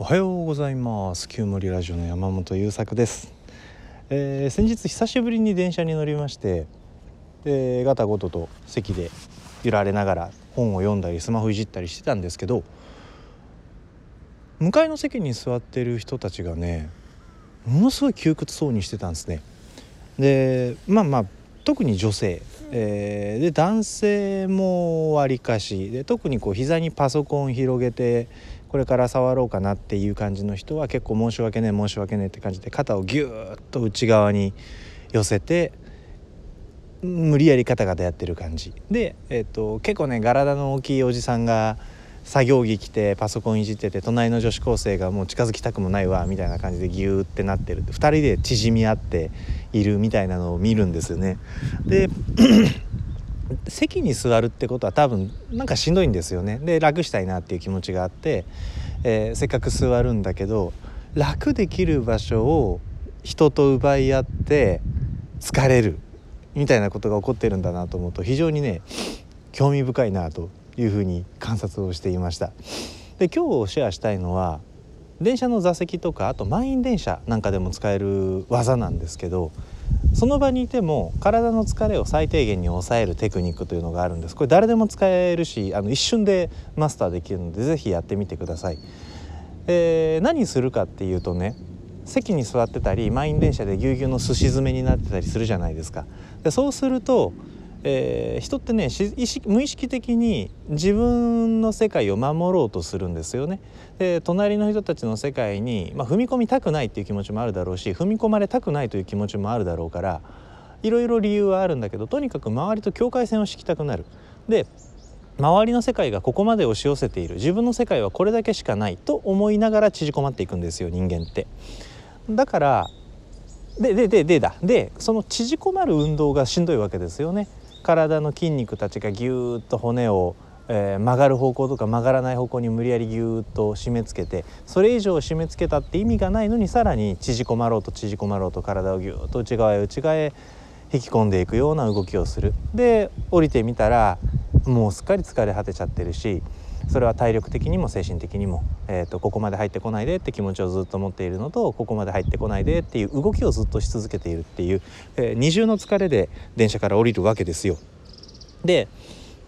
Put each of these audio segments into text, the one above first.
おはようございます。旧森ラジオの山本優作です、えー、先日久しぶりに電車に乗りましてでガタゴトと席で揺られながら本を読んだりスマホいじったりしてたんですけど向かいの席に座ってる人たちがねものすごい窮屈そうにしてたんですね。でまあまあ特に女性、えー、で男性もわりかし。で特にこう膝にパソコン広げてこれから触ろうかなっていう感じの人は結構申し訳ねえ申し訳ねえって感じで肩をギューッと内側に寄せて無理やり肩がやってる感じで、えーと、結構ね体の大きいおじさんが作業着着てパソコンいじってて隣の女子高生がもう近づきたくもないわみたいな感じでギューってなってる2人で縮み合っているみたいなのを見るんですよね。で席に座るってことは多分なんかしんどいんですよねで楽したいなっていう気持ちがあって、えー、せっかく座るんだけど楽できる場所を人と奪い合って疲れるみたいなことが起こってるんだなと思うと非常にね興味深いなというふうに観察をしていました。で今日シェアしたいのは電車の座席とかあと満員電車なんかでも使える技なんですけどその場にいても体の疲れを最低限に抑えるテクニックというのがあるんです。これ誰でも使えるしあの一瞬でマスターできるので是非やってみてください、えー、何するかっていうとね席に座ってたり満員電車でぎゅうぎゅうのすし詰めになってたりするじゃないですか。でそうするとえー、人ってね無意識的に自分の世界を守ろうとするんですよね。で隣の人たちの世界に、まあ、踏み込みたくないっていう気持ちもあるだろうし踏み込まれたくないという気持ちもあるだろうからいろいろ理由はあるんだけどとにかく周りと境界線を敷きたくなる。で周りの世界がここまで押し寄せている自分の世界はこれだけしかないと思いながら縮こまっていくんですよ人間って。だからででででだでその縮こまる運動がしんどいわけですよね。体の筋肉たちがぎゅーっと骨を、えー、曲がる方向とか曲がらない方向に無理やりぎゅーっと締め付けてそれ以上締め付けたって意味がないのにさらに縮こまろうと縮こまろうと体をぎゅーっと内側へ内側へ引き込んでいくような動きをする。で降りてみたらもうすっかり疲れ果てちゃってるしそれは体力的にも精神的にも、えーと、ここまで入ってこないでって気持ちをずっと持っているのとここまで入ってこないでっていう動きをずっとし続けているっていう、えー、二重の疲れで電車から降りるわけですよ。で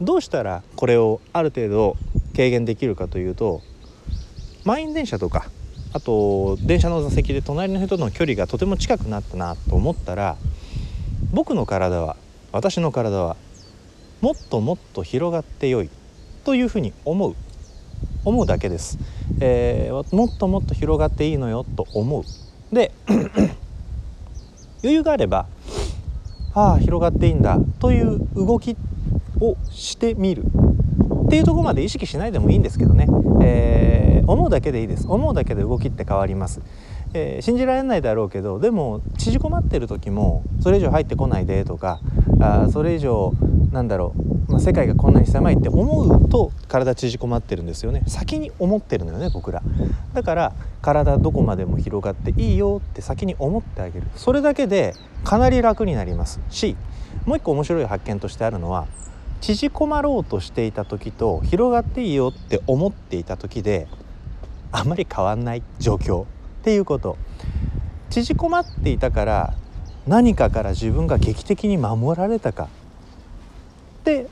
どうしたらこれをある程度軽減できるかというと満員電車とかあと電車の座席で隣の人との距離がとても近くなったなと思ったら僕の体は私の体はもっともっと広がってよいというふうに思う。思うだけです、えー、もっともっと広がっていいのよと思う。で余裕があればああ広がっていいんだという動きをしてみる。っていうとこまで意識しないでもいいんですけどね、えー、思うだけでいいです。思うだけで動きって変わります。えー、信じられないだろうけどでも縮こまってる時もそれ以上入ってこないでとかあそれ以上なんだろう、まあ、世界がこんなに狭いって思うと体縮こまってるんですよね。先に思ってるのよね僕ら。だから体どこまでも広がっていいよって先に思ってあげる。それだけでかなり楽になります。しもう一個面白い発見としてあるのは縮こまろうとしていた時と広がっていいよって思っていた時であんまり変わんない状況。っていうこと。縮こまっていたから何かから自分が劇的に守られたか。って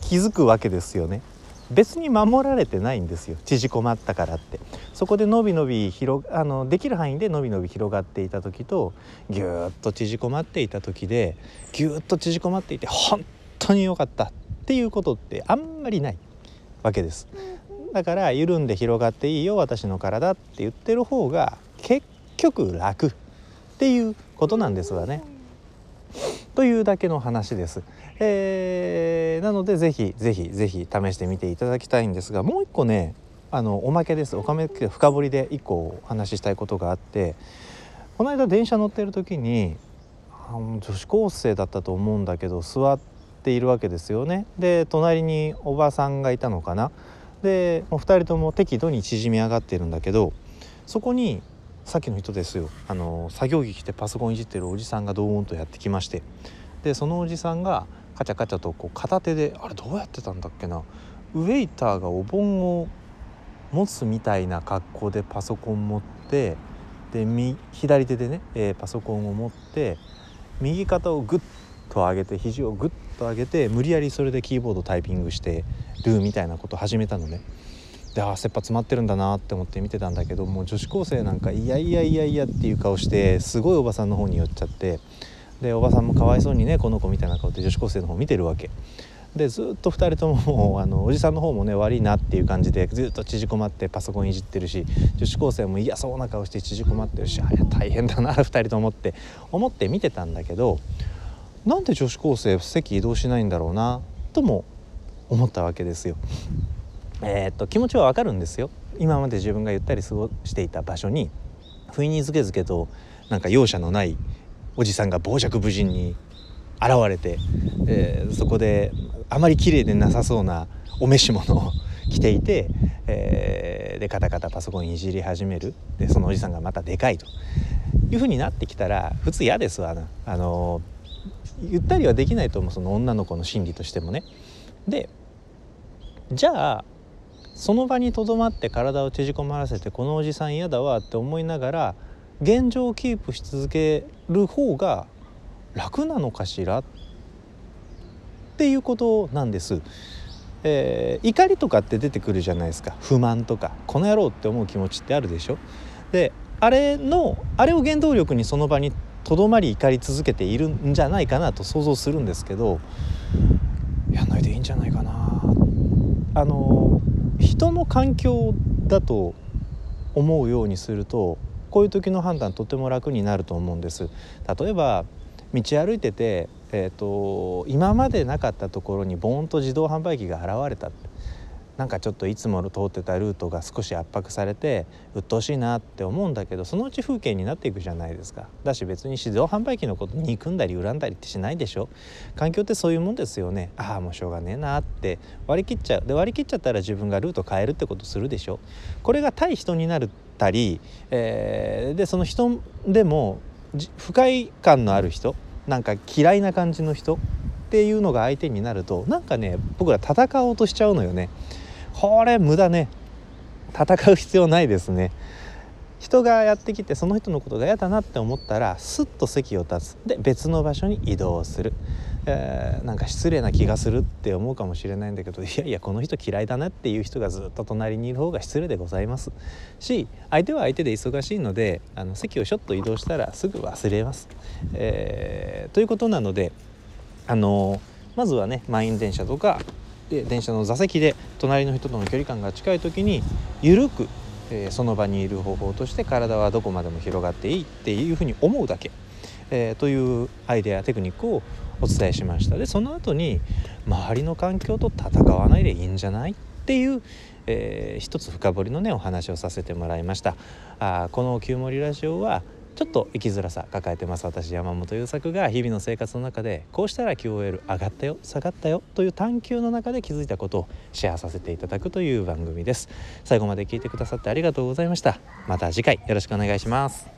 気づくわけですよね。別に守られてないんですよ。縮こまったからって。そこで伸び伸び広あのできる範囲で伸び伸び広がっていた時とぎゅーっと縮こまっていた時でぎゅーっと縮こまっていて本当に良かったっていうことってあんまりないわけです。だから緩んで広がっていいよ私の体って言ってる方が結局楽っていうことなんですわね。というだけの話です。えー、なのでぜひぜひぜひ試してみていただきたいんですがもう一個ねあのおまけですおかめ深掘りで一個お話ししたいことがあってこの間電車乗ってる時に女子高生だったと思うんだけど座っているわけですよね。で隣におばさんがいたのかな。でもう2人とも適度に縮み上がってるんだけどそこにさっきの人ですよ。あの作業着着てパソコンいじってるおじさんがドーンとやってきまして。でそのおじさんがカチャカチャとこう片手であれどうやってたんだっけな。ウェイターがお盆を持つみたいな格好でパソコン持ってで左手でね、えー、パソコンを持って右肩をグッと上げて肘をグッと上げて無理やりそれでキーボードタイピングしてるみたいなことを始めたのね。でああ切羽詰まってるんだなって思って見てたんだけどもう女子高生なんかいやいやいやいやっていう顔してすごいおばさんの方に寄っちゃってでおばさんもかわいそうにねこの子みたいな顔で女子高生の方見てるわけ。でずっと2人とももうあのおじさんの方もね悪いなっていう感じでずっと縮こまってパソコンいじってるし女子高生も嫌そうな顔して縮こまってるしあれ大変だな2人と思って思って見てたんだけどなんで女子高生席移動しないんだろうなとも思ったわけですよ。えー、っと気持ちはわかるんですよ。今まで自分がゆったり過ごしていた場所に不意にずけずけとなんか容赦のないおじさんが傍若無人に現れて、えー、そこであまり綺麗でなさそうなお召し物を 着ていて、えー、でカタカタパソコンいじり始めるでそのおじさんがまたでかいというふうになってきたら普通嫌ですわな。あのゆったりはできないと思うその女の子の心理としてもね。でじゃあその場にとどまって体を縮こまらせてこのおじさん嫌だわって思いながら現状をキープし続ける方が楽なのかしらっていうことなんです。えー、怒りとかって出てくるじゃないですか。不満とか。この野郎って思う気持ちってあるでしょ。であれのあれを原動力にその場にとどまり怒り続けているんじゃないかなと想像するんですけどやんないでいいんじゃないかな。あの人の環境だと思うようにするとこういう時の判断とても楽になると思うんです。例えば道歩いてて、えーと、今までなかったところにボーンと自動販売機が現れたなんかちょっといつも通ってたルートが少し圧迫されて鬱陶しいなって思うんだけどそのうち風景になっていくじゃないですか。だし別に自動販売機のこと憎んだり恨んだりってしないでしょ。環境ってそういうもんですよね。ああもうしょうがねえなって。割り切っちゃう。で割り切っちゃったら自分がルート変えるってことするでしょ。これが対人になったり、えー、でその人でも不快感のある人なんか嫌いな感じの人っていうのが相手になるとなんかね僕ら戦おうとしちゃうのよね。これ無駄ね。戦う必要ないですね。人がやってきてその人のことが嫌だなって思ったらスッと席を立つ。で別の場所に移動する、えー、なんか失礼な気がするって思うかもしれないんだけどいやいやこの人嫌いだなっていう人がずっと隣にいる方が失礼でございます。し相手は相手で忙しいのであの席をちょっと移動したらすぐ忘れます、えー、ということなのであのまずはね満員電車とかで電車の座席で隣の人との距離感が近い時に緩くえー、その場にいる方法として体はどこまでも広がっていいっていうふうに思うだけ、えー、というアイデアテクニックをお伝えしました。でその後に周りの環境と戦わないでいいんじゃないっていう、えー、一つ深掘りのねお話をさせてもらいました。あこの「旧森ラジオ」はちょっと生きづらさ抱えてます私山本優作が日々の生活の中でこうしたら QOL 上がったよ下がったよという探求の中で気づいたことをシェアさせていただくという番組です。最後まで聞いてくださってありがとうございました。また次回よろしくお願いします。